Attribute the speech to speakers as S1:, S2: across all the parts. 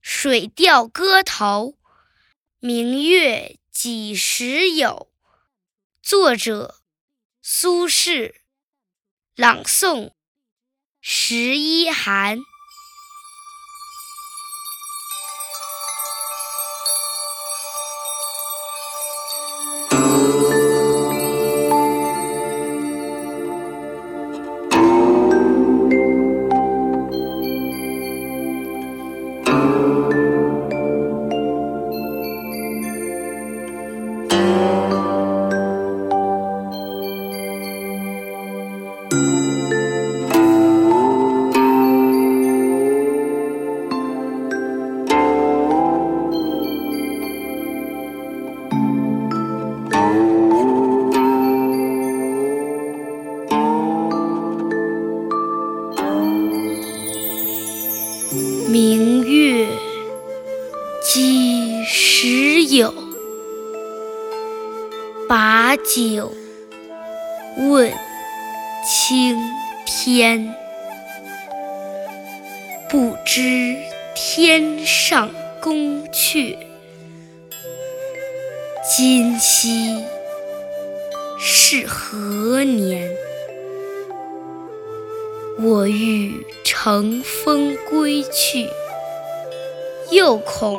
S1: 水调歌头·明月几时有？作者：苏轼。朗诵：十一寒。几时有？把酒问青天。不知天上宫阙，今夕是何年？我欲乘风归去，又恐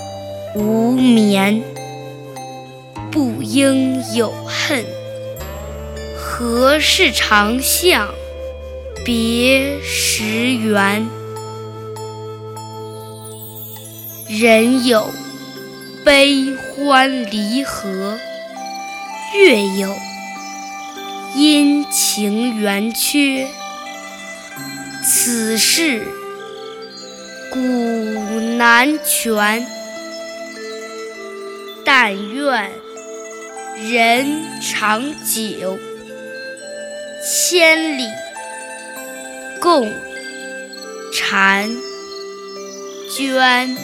S1: 无眠。不应有恨，何事长向别时圆？人有悲欢离合，月有阴晴圆缺。此事古难全，但愿人长久，千里共婵娟。